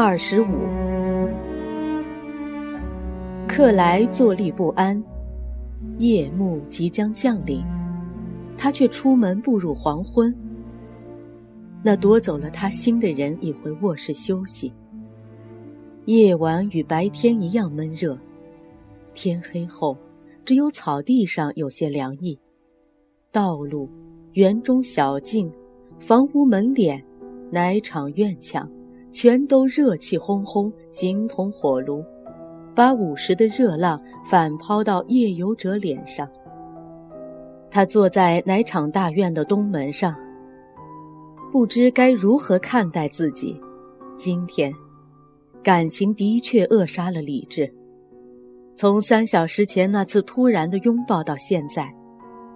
二十五，克莱坐立不安，夜幕即将降临，他却出门步入黄昏。那夺走了他心的人已回卧室休息。夜晚与白天一样闷热，天黑后，只有草地上有些凉意。道路、园中小径、房屋门脸、奶场院墙。全都热气烘烘，形同火炉，把午时的热浪反抛到夜游者脸上。他坐在奶场大院的东门上，不知该如何看待自己。今天，感情的确扼杀了理智。从三小时前那次突然的拥抱到现在，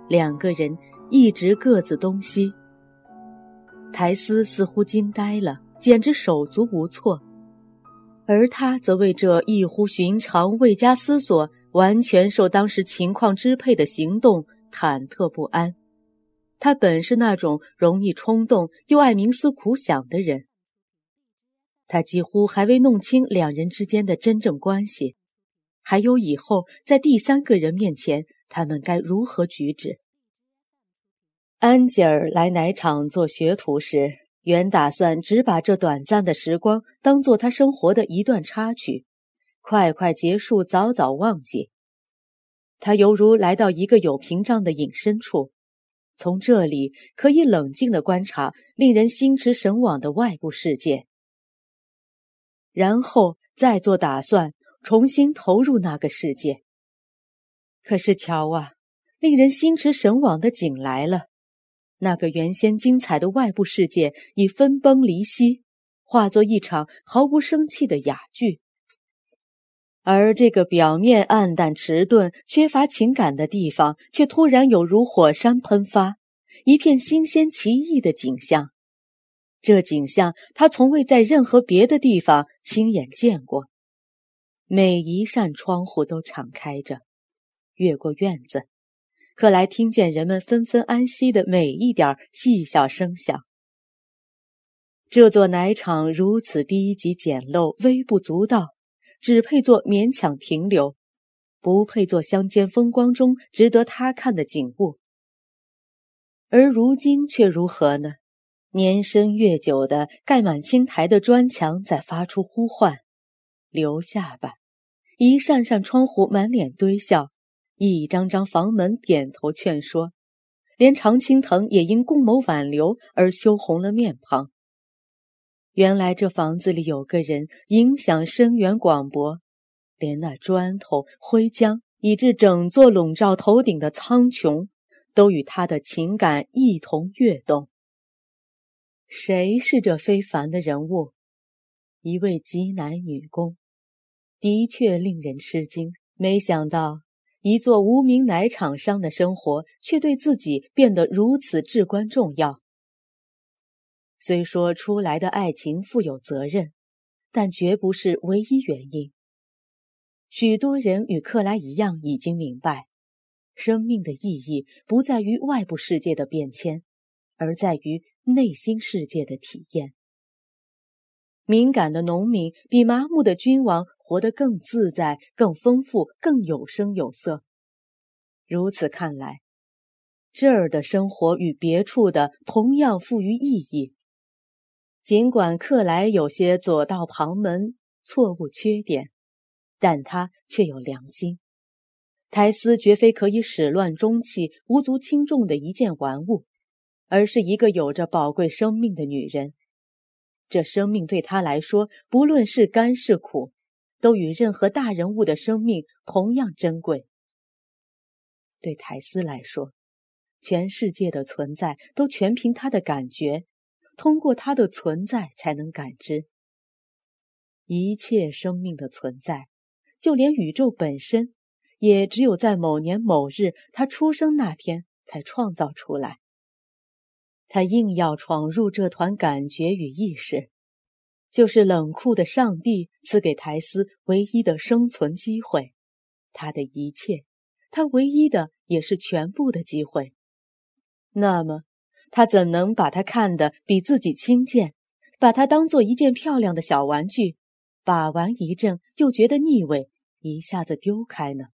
两个人一直各自东西。苔丝似乎惊呆了。简直手足无措，而他则为这异乎寻常、未加思索、完全受当时情况支配的行动忐忑不安。他本是那种容易冲动又爱冥思苦想的人。他几乎还未弄清两人之间的真正关系，还有以后在第三个人面前他们该如何举止。安吉尔来奶场做学徒时。原打算只把这短暂的时光当做他生活的一段插曲，快快结束，早早忘记。他犹如来到一个有屏障的隐身处，从这里可以冷静地观察令人心驰神往的外部世界，然后再做打算，重新投入那个世界。可是瞧啊，令人心驰神往的景来了。那个原先精彩的外部世界已分崩离析，化作一场毫无生气的哑剧。而这个表面暗淡迟钝、缺乏情感的地方，却突然有如火山喷发，一片新鲜奇异的景象。这景象他从未在任何别的地方亲眼见过。每一扇窗户都敞开着，越过院子。克莱听见人们纷纷安息的每一点细小声响。这座奶场如此低级简陋、微不足道，只配做勉强停留，不配做乡间风光中值得他看的景物。而如今却如何呢？年深月久的盖满青苔的砖墙在发出呼唤：“留下吧！”一扇扇窗户满脸堆笑。一张张房门点头劝说，连常青藤也因共谋挽留而羞红了面庞。原来这房子里有个人，影响深远广博，连那砖头、灰浆，以致整座笼罩头顶的苍穹，都与他的情感一同跃动。谁是这非凡的人物？一位吉乃女工，的确令人吃惊。没想到。一座无名奶厂商的生活，却对自己变得如此至关重要。虽说出来的爱情负有责任，但绝不是唯一原因。许多人与克莱一样，已经明白，生命的意义不在于外部世界的变迁，而在于内心世界的体验。敏感的农民比麻木的君王。活得更自在、更丰富、更有声有色。如此看来，这儿的生活与别处的同样富于意义。尽管克莱有些左道旁门、错误缺点，但他却有良心。苔丝绝非可以始乱终弃、无足轻重的一件玩物，而是一个有着宝贵生命的女人。这生命对她来说，不论是甘是苦。都与任何大人物的生命同样珍贵。对苔丝来说，全世界的存在都全凭他的感觉，通过他的存在才能感知。一切生命的存在，就连宇宙本身，也只有在某年某日他出生那天才创造出来。他硬要闯入这团感觉与意识，就是冷酷的上帝赐给苔丝唯一的生存机会，他的一切，他唯一的也是全部的机会。那么，他怎能把它看得比自己轻贱，把它当做一件漂亮的小玩具，把玩一阵又觉得腻味，一下子丢开呢？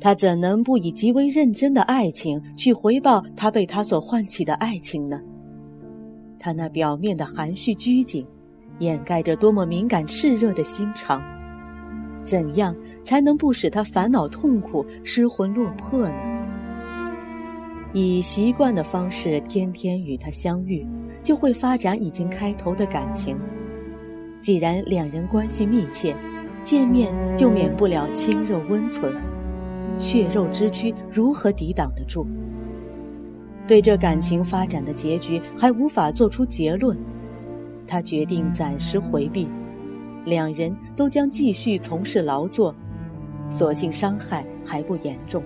他怎能不以极为认真的爱情去回报他被他所唤起的爱情呢？他那表面的含蓄拘谨，掩盖着多么敏感炽热的心肠。怎样才能不使他烦恼痛苦、失魂落魄呢？以习惯的方式天天与他相遇，就会发展已经开头的感情。既然两人关系密切，见面就免不了亲热温存。血肉之躯如何抵挡得住？对这感情发展的结局还无法做出结论，他决定暂时回避，两人都将继续从事劳作，所幸伤害还不严重。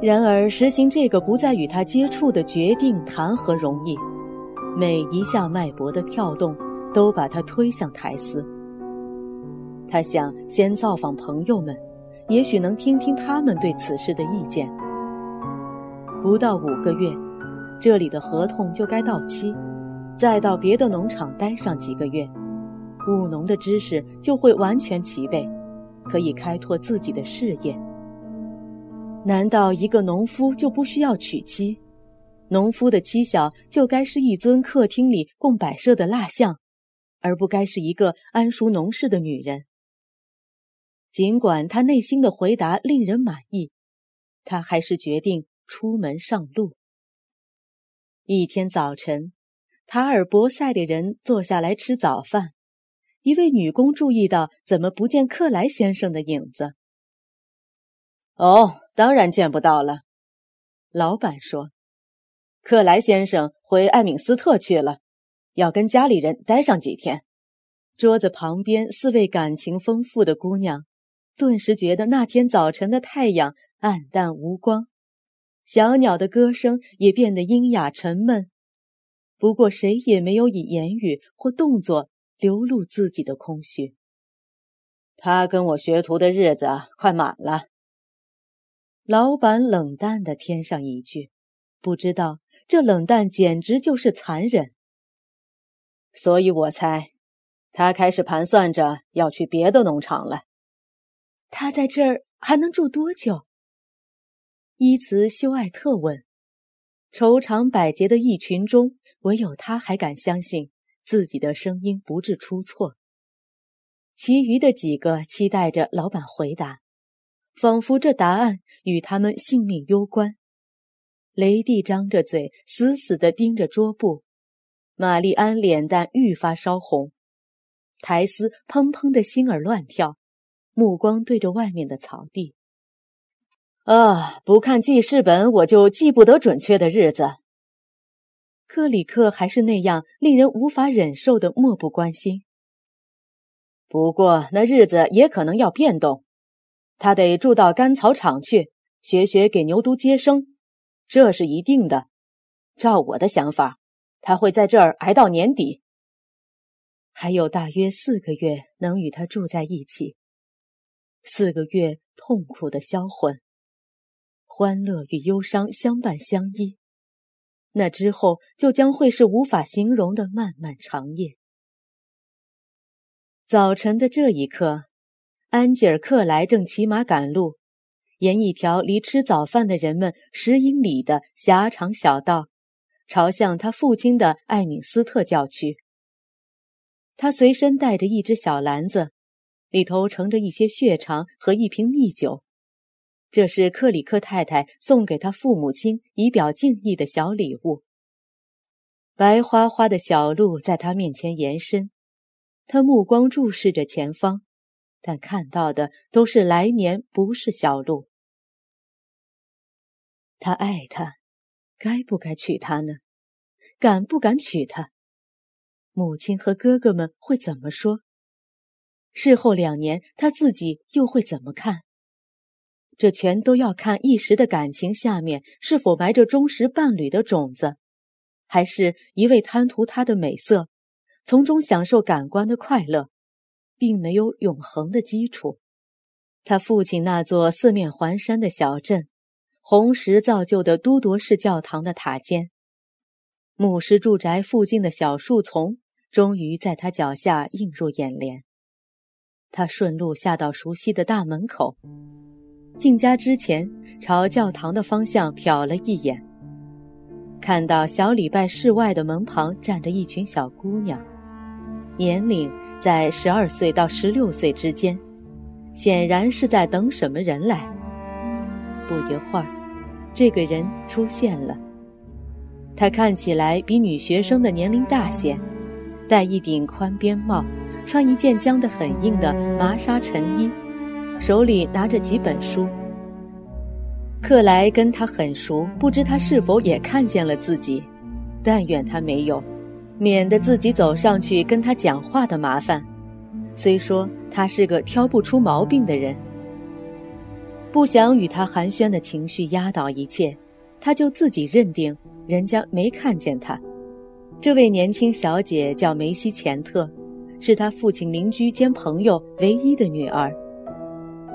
然而，实行这个不再与他接触的决定谈何容易？每一下脉搏的跳动，都把他推向苔丝。他想先造访朋友们，也许能听听他们对此事的意见。不到五个月，这里的合同就该到期，再到别的农场待上几个月，务农的知识就会完全齐备，可以开拓自己的事业。难道一个农夫就不需要娶妻？农夫的妻小就该是一尊客厅里供摆设的蜡像，而不该是一个安熟农事的女人。尽管他内心的回答令人满意，他还是决定出门上路。一天早晨，塔尔博塞的人坐下来吃早饭，一位女工注意到怎么不见克莱先生的影子。哦。当然见不到了，老板说：“克莱先生回艾敏斯特去了，要跟家里人待上几天。”桌子旁边四位感情丰富的姑娘，顿时觉得那天早晨的太阳暗淡无光，小鸟的歌声也变得阴哑沉闷。不过谁也没有以言语或动作流露自己的空虚。他跟我学徒的日子快满了。老板冷淡地添上一句：“不知道这冷淡简直就是残忍。”所以我猜，他开始盘算着要去别的农场了。他在这儿还能住多久？伊茨修艾特问。愁肠百结的一群中，唯有他还敢相信自己的声音不致出错。其余的几个期待着老板回答。仿佛这答案与他们性命攸关。雷蒂张着嘴，死死地盯着桌布。玛丽安脸蛋愈发烧红，苔丝砰砰的心儿乱跳，目光对着外面的草地。啊，不看记事本，我就记不得准确的日子。克里克还是那样令人无法忍受的漠不关心。不过那日子也可能要变动。他得住到干草场去，学学给牛犊接生，这是一定的。照我的想法，他会在这儿挨到年底。还有大约四个月能与他住在一起，四个月痛苦的销魂，欢乐与忧伤相伴相依。那之后就将会是无法形容的漫漫长夜。早晨的这一刻。安吉尔克莱正骑马赶路，沿一条离吃早饭的人们十英里的狭长小道，朝向他父亲的艾敏斯特教区。他随身带着一只小篮子，里头盛着一些血肠和一瓶蜜酒，这是克里克太太送给他父母亲以表敬意的小礼物。白花花的小路在他面前延伸，他目光注视着前方，但看到的都是来年，不是小路。他爱她，该不该娶她呢？敢不敢娶她？母亲和哥哥们会怎么说？事后两年，他自己又会怎么看？这全都要看一时的感情下面是否埋着忠实伴侣的种子。还是一味贪图她的美色，从中享受感官的快乐，并没有永恒的基础。他父亲那座四面环山的小镇，红石造就的都铎式教堂的塔尖，牧师住宅附近的小树丛，终于在他脚下映入眼帘。他顺路下到熟悉的大门口，进家之前，朝教堂的方向瞟了一眼。看到小礼拜室外的门旁站着一群小姑娘，年龄在十二岁到十六岁之间，显然是在等什么人来。不一会儿，这个人出现了。他看起来比女学生的年龄大些，戴一顶宽边帽，穿一件僵得很硬的麻纱衬衣，手里拿着几本书。克莱跟他很熟，不知他是否也看见了自己。但愿他没有，免得自己走上去跟他讲话的麻烦。虽说他是个挑不出毛病的人，不想与他寒暄的情绪压倒一切，他就自己认定人家没看见他。这位年轻小姐叫梅西钱特，是他父亲邻居兼朋友唯一的女儿。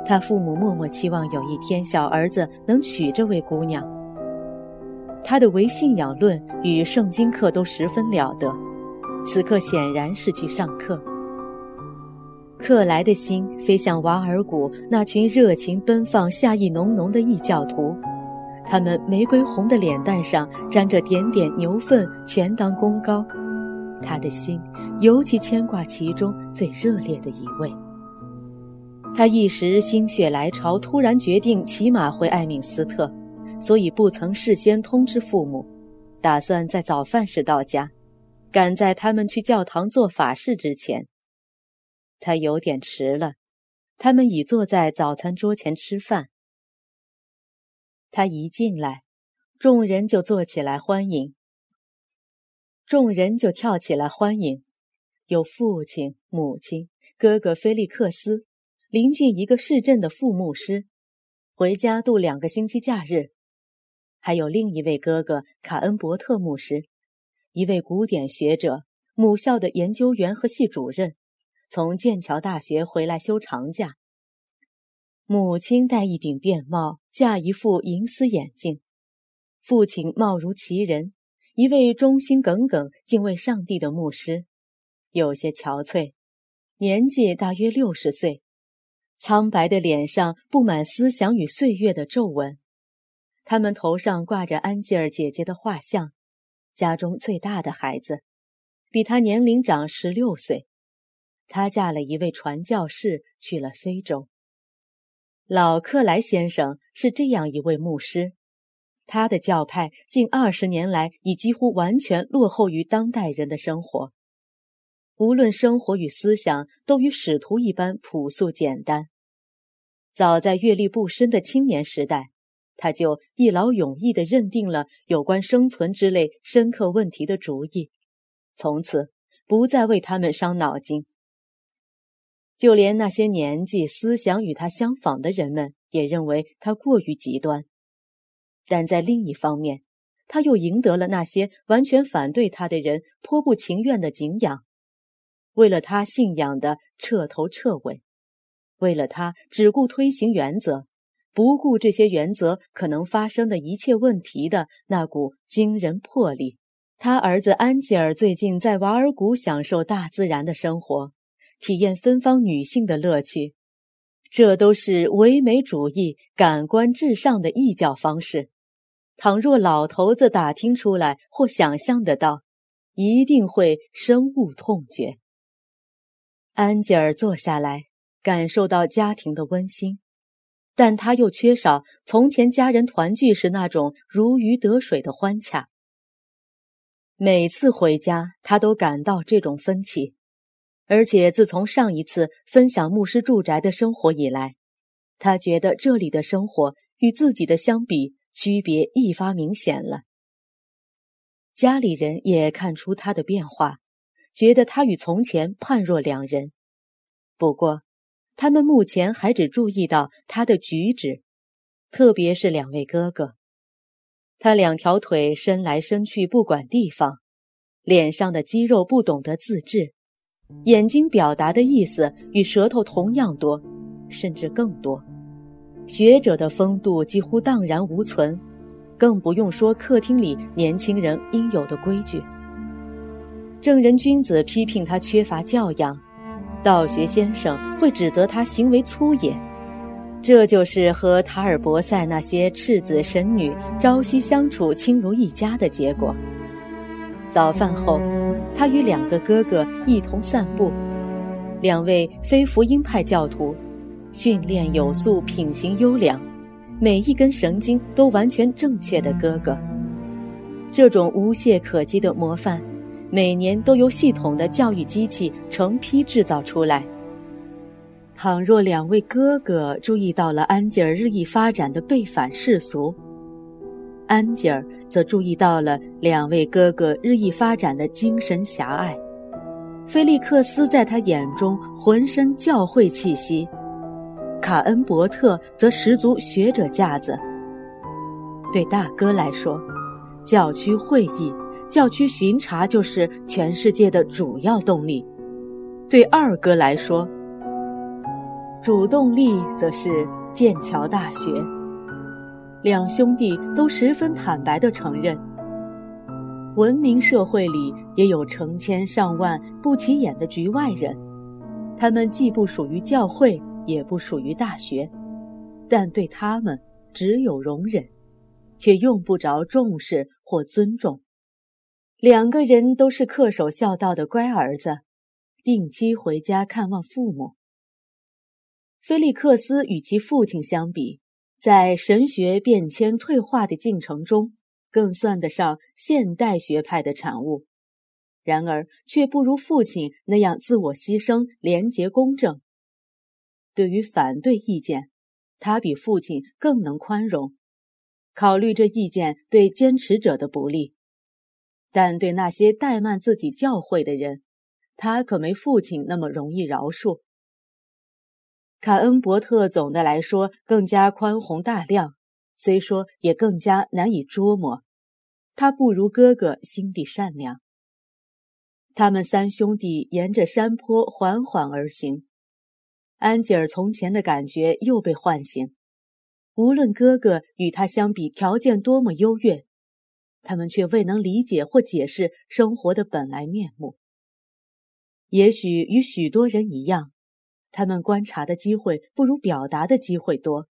他父母默默期望有一天小儿子能娶这位姑娘。他的唯信仰论与圣经课都十分了得，此刻显然是去上课。克莱的心飞向瓦尔谷那群热情奔放、夏意浓浓的异教徒，他们玫瑰红的脸蛋上沾着点点牛粪，全当功高。他的心尤其牵挂其中最热烈的一位。他一时心血来潮，突然决定骑马回艾敏斯特，所以不曾事先通知父母，打算在早饭时到家，赶在他们去教堂做法事之前。他有点迟了，他们已坐在早餐桌前吃饭。他一进来，众人就坐起来欢迎，众人就跳起来欢迎，有父亲、母亲、哥哥菲利克斯。邻居一个市镇的副牧师，回家度两个星期假日，还有另一位哥哥卡恩伯特牧师，一位古典学者，母校的研究员和系主任，从剑桥大学回来休长假。母亲戴一顶便帽，架一副银丝眼镜，父亲貌如其人，一位忠心耿耿、敬畏上帝的牧师，有些憔悴，年纪大约六十岁。苍白的脸上布满思想与岁月的皱纹，他们头上挂着安吉尔姐姐的画像，家中最大的孩子，比他年龄长十六岁。她嫁了一位传教士，去了非洲。老克莱先生是这样一位牧师，他的教派近二十年来已几乎完全落后于当代人的生活，无论生活与思想都与使徒一般朴素简单。早在阅历不深的青年时代，他就一劳永逸地认定了有关生存之类深刻问题的主意，从此不再为他们伤脑筋。就连那些年纪、思想与他相仿的人们，也认为他过于极端。但在另一方面，他又赢得了那些完全反对他的人颇不情愿的敬仰，为了他信仰的彻头彻尾。为了他只顾推行原则，不顾这些原则可能发生的一切问题的那股惊人魄力，他儿子安吉尔最近在瓦尔谷享受大自然的生活，体验芬芳女性的乐趣，这都是唯美主义、感官至上的异教方式。倘若老头子打听出来或想象得到，一定会深恶痛绝。安吉尔坐下来。感受到家庭的温馨，但他又缺少从前家人团聚时那种如鱼得水的欢洽。每次回家，他都感到这种分歧，而且自从上一次分享牧师住宅的生活以来，他觉得这里的生活与自己的相比，区别愈发明显了。家里人也看出他的变化，觉得他与从前判若两人。不过，他们目前还只注意到他的举止，特别是两位哥哥。他两条腿伸来伸去，不管地方，脸上的肌肉不懂得自制，眼睛表达的意思与舌头同样多，甚至更多。学者的风度几乎荡然无存，更不用说客厅里年轻人应有的规矩。正人君子批评他缺乏教养，道学先生会指责他行为粗野。这就是和塔尔博塞那些赤子神女朝夕相处、亲如一家的结果。早饭后，他与两个哥哥一同散步。两位非福音派教徒，训练有素、品行优良，每一根神经都完全正确的哥哥。这种无懈可击的模范，每年都由系统的教育机器成批制造出来。倘若两位哥哥注意到了安吉尔日益发展的背反世俗，安吉尔则注意到了两位哥哥日益发展的精神狭隘。菲利克斯在他眼中浑身教会气息，卡恩伯特则十足学者架子。对大哥来说，教区会议、教区巡查就是全世界的主要动力；对二哥来说，主动力则是剑桥大学。两兄弟都十分坦白地承认，文明社会里也有成千上万不起眼的局外人，他们既不属于教会，也不属于大学，但对他们只有容忍，却用不着重视或尊重。两个人都是恪守孝道的乖儿子，定期回家看望父母。菲利克斯与其父亲相比，在神学变迁退化的进程中，更算得上现代学派的产物。然而，却不如父亲那样自我牺牲、廉洁公正。对于反对意见，他比父亲更能宽容，考虑这意见对坚持者的不利；但对那些怠慢自己教诲的人，他可没父亲那么容易饶恕。卡恩伯特总的来说更加宽宏大量，虽说也更加难以捉摸。他不如哥哥心地善良。他们三兄弟沿着山坡缓缓而行，安吉尔从前的感觉又被唤醒。无论哥哥与他相比条件多么优越，他们却未能理解或解释生活的本来面目。也许与许多人一样。他们观察的机会不如表达的机会多，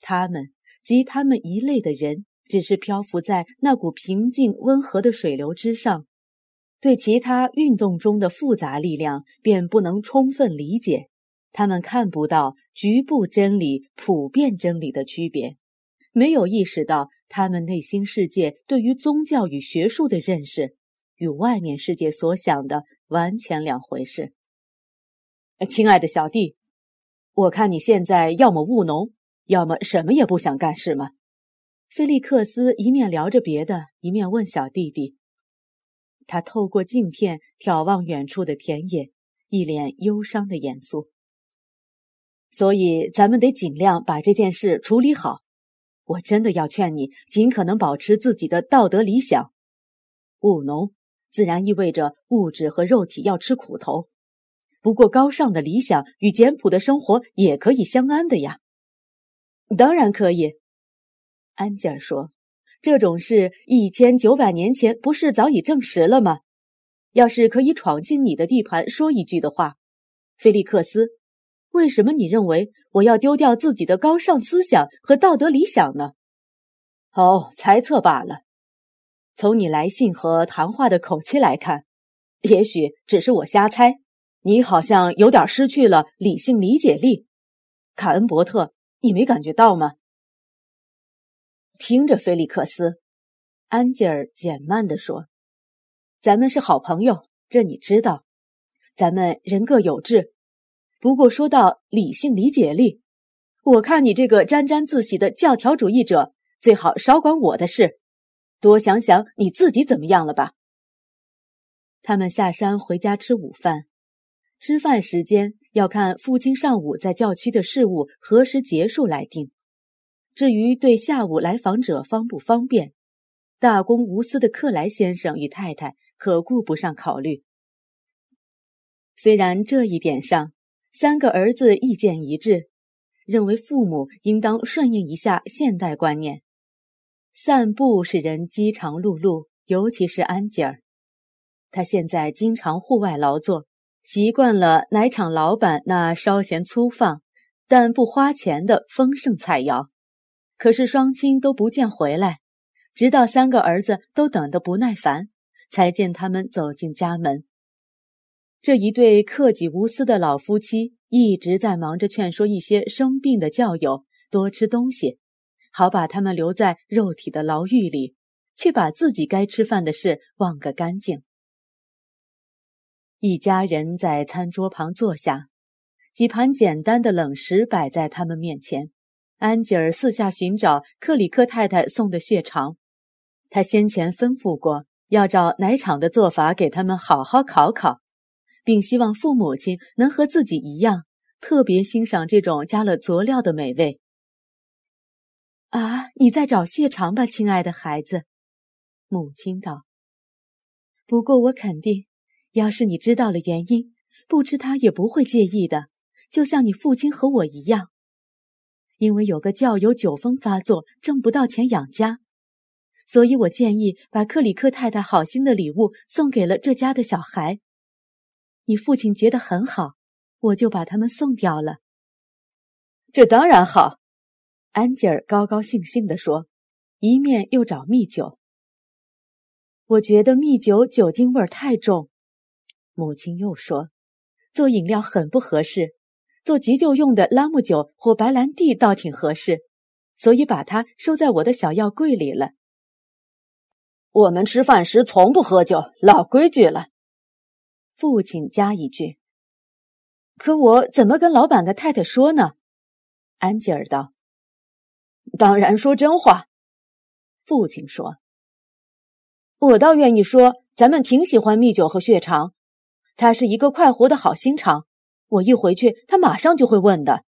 他们及他们一类的人只是漂浮在那股平静温和的水流之上，对其他运动中的复杂力量便不能充分理解。他们看不到局部真理、普遍真理的区别，没有意识到他们内心世界对于宗教与学术的认识与外面世界所想的完全两回事。亲爱的小弟，我看你现在要么务农，要么什么也不想干，是吗？菲利克斯一面聊着别的，一面问小弟弟。他透过镜片眺望远处的田野，一脸忧伤的严肃。所以咱们得尽量把这件事处理好。我真的要劝你尽可能保持自己的道德理想。务农自然意味着物质和肉体要吃苦头。不过，高尚的理想与简朴的生活也可以相安的呀。当然可以，安吉尔说：“这种事一千九百年前不是早已证实了吗？要是可以闯进你的地盘说一句的话，菲利克斯，为什么你认为我要丢掉自己的高尚思想和道德理想呢？”哦，猜测罢了。从你来信和谈话的口气来看，也许只是我瞎猜。你好像有点失去了理性理解力，卡恩伯特，你没感觉到吗？听着，菲利克斯，安吉尔减慢地说：“咱们是好朋友，这你知道。咱们人各有志，不过说到理性理解力，我看你这个沾沾自喜的教条主义者，最好少管我的事，多想想你自己怎么样了吧。他们下山回家吃午饭，吃饭时间要看父亲上午在教区的事务何时结束来定。至于对下午来访者方不方便，大公无私的克莱先生与太太可顾不上考虑。虽然这一点上，三个儿子意见一致，认为父母应当顺应一下现代观念，散步使人饥肠辘辘，尤其是安吉尔。他现在经常户外劳作，习惯了奶厂老板那稍嫌粗放，但不花钱的丰盛菜肴。可是双亲都不见回来，直到三个儿子都等得不耐烦，才见他们走进家门。这一对克己无私的老夫妻一直在忙着劝说一些生病的教友多吃东西，好把他们留在肉体的牢狱里，却把自己该吃饭的事忘个干净。一家人在餐桌旁坐下，几盘简单的冷食摆在他们面前。安吉尔四下寻找克里克太太送的血肠，他先前吩咐过，要照奶厂的做法给他们好好烤烤，并希望父母亲能和自己一样，特别欣赏这种加了佐料的美味。啊，你在找血肠吧，亲爱的孩子，母亲道。不过我肯定，要是你知道了原因，不吃它也不会介意的，就像你父亲和我一样。因为有个教友酒疯发作，挣不到钱养家，所以我建议把克里克太太好心的礼物送给了这家的小孩。你父亲觉得很好，我就把他们送掉了。这当然好，安吉尔高高兴兴地说，一面又找蜜酒。我觉得蜜酒酒精味太重，母亲又说，做饮料很不合适。做急救用的拉姆酒或白兰地倒挺合适，所以把它收在我的小药柜里了。我们吃饭时从不喝酒，老规矩了。父亲加一句：“可我怎么跟老板的太太说呢？”安吉尔道：“当然说真话。”父亲说：“我倒愿意说，咱们挺喜欢蜜酒和血肠，它是一个快活的好心肠。”我一回去，他马上就会问的。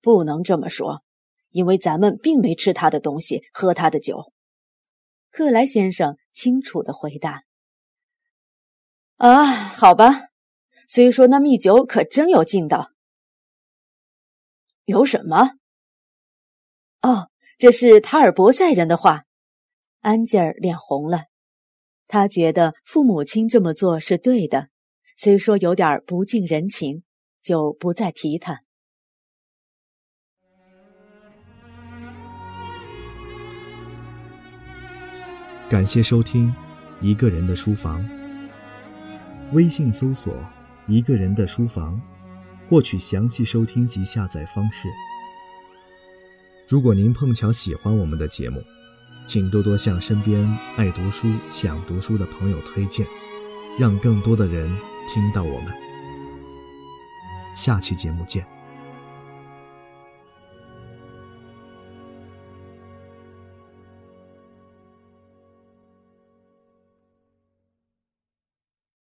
不能这么说，因为咱们并没吃他的东西，喝他的酒。克莱先生清楚的回答。啊，好吧，虽说那蜜酒可真有劲道。有什么？哦，这是塔尔博塞人的话。安吉尔脸红了，他觉得父母亲这么做是对的。虽说有点不近人情，就不再提他。感谢收听《一个人的书房》，微信搜索“一个人的书房”，获取详细收听及下载方式。如果您碰巧喜欢我们的节目，请多多向身边爱读书、想读书的朋友推荐，让更多的人。听到我们，下期节目见。